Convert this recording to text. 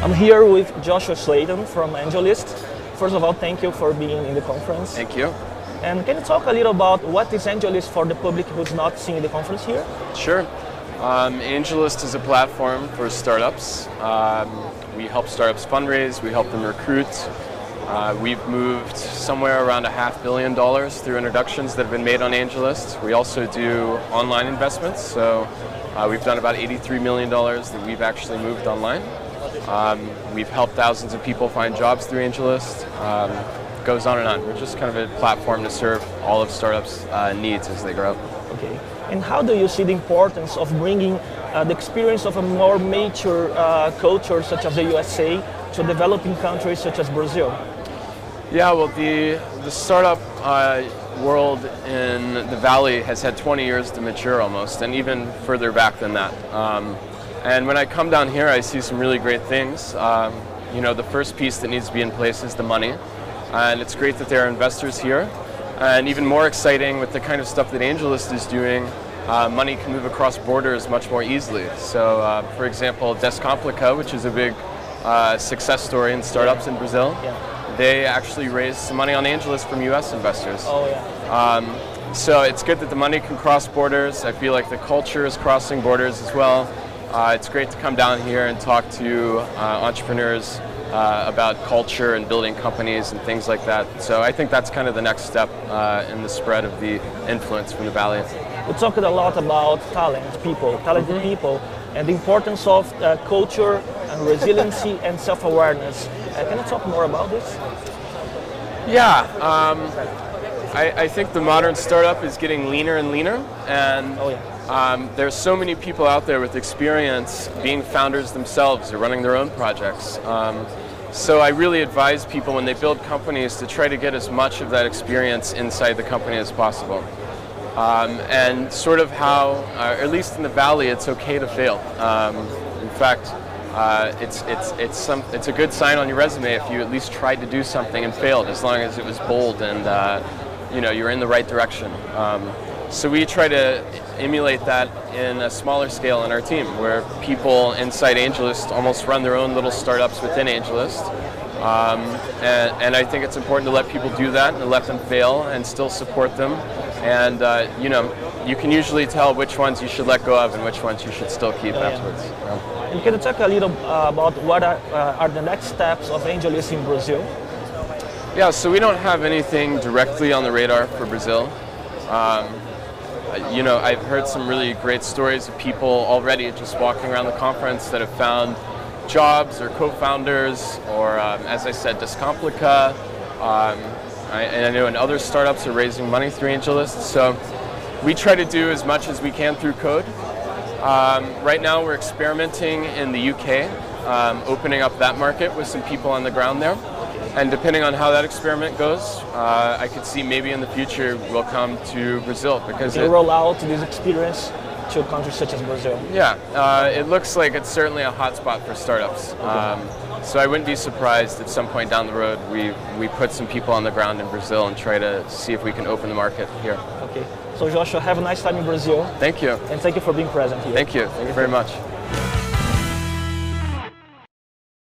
I'm here with Joshua Slayton from AngelList. First of all, thank you for being in the conference. Thank you. And can you talk a little about what is AngelList for the public who's not seeing the conference here? Sure. Um, AngelList is a platform for startups. Um, we help startups fundraise, we help them recruit. Uh, we've moved somewhere around a half billion dollars through introductions that have been made on AngelList. We also do online investments, so uh, we've done about $83 million that we've actually moved online. Um, we've helped thousands of people find jobs through AngelList. Um, goes on and on. We're just kind of a platform to serve all of startups' uh, needs as they grow. Okay. And how do you see the importance of bringing uh, the experience of a more mature uh, culture such as the USA to developing countries such as Brazil? Yeah, well, the the startup uh, world in the valley has had 20 years to mature almost, and even further back than that. Um, and when I come down here, I see some really great things. Um, you know, the first piece that needs to be in place is the money, and it's great that there are investors here. And even more exciting with the kind of stuff that AngelList is doing, uh, money can move across borders much more easily. So, uh, for example, Descomplica, which is a big uh, success story in startups in Brazil, Yeah. they actually raised some money on AngelList from U.S. investors. Oh yeah. Um, so it's good that the money can cross borders. I feel like the culture is crossing borders as well. Uh, it's great to come down here and talk to uh, entrepreneurs uh, about culture and building companies and things like that. So I think that's kind of the next step uh, in the spread of the influence from the valley. We talked a lot about talent, people, talented people, and the importance of uh, culture and resiliency and self-awareness. Uh, can you talk more about this? Yeah, um, I, I think the modern startup is getting leaner and leaner, and Oh yeah. Um, there's so many people out there with experience being founders themselves or running their own projects. Um, so I really advise people when they build companies to try to get as much of that experience inside the company as possible. Um, and sort of how, uh, at least in the valley, it's okay to fail. Um, in fact, uh, it's it's it's some it's a good sign on your resume if you at least tried to do something and failed, as long as it was bold and uh, you know you're in the right direction. Um, so we try to emulate that in a smaller scale in our team, where people inside AngelList almost run their own little startups within AngelList. Um, and, and I think it's important to let people do that and let them fail and still support them. And uh, you know, you can usually tell which ones you should let go of and which ones you should still keep Yeah, afterwards. Yeah. And can you talk a little uh, about what are, uh, are the next steps of AngelList in Brazil? Yeah, so we don't have anything directly on the radar for Brazil. Um, you know, I've heard some really great stories of people already just walking around the conference that have found jobs or co-founders, or um, as I said, Descomplica. Um, I, and I know and other startups are raising money through AngelList. So we try to do as much as we can through code. Um, right now, we're experimenting in the UK, um, opening up that market with some people on the ground there. And depending on how that experiment goes, uh, I could see maybe in the future we'll come to Brazil because it, roll out this experience to countries such as Brazil. yeah, uh, it looks like it's certainly a hotspot for startups. Um, so I wouldn't be surprised at some point down the road we, we put some people on the ground in Brazil and try to see if we can open the market here. Okay. So Joshua, have a nice time in Brazil, Thank you. and thank you for being present here. Thank you. Thank you very much.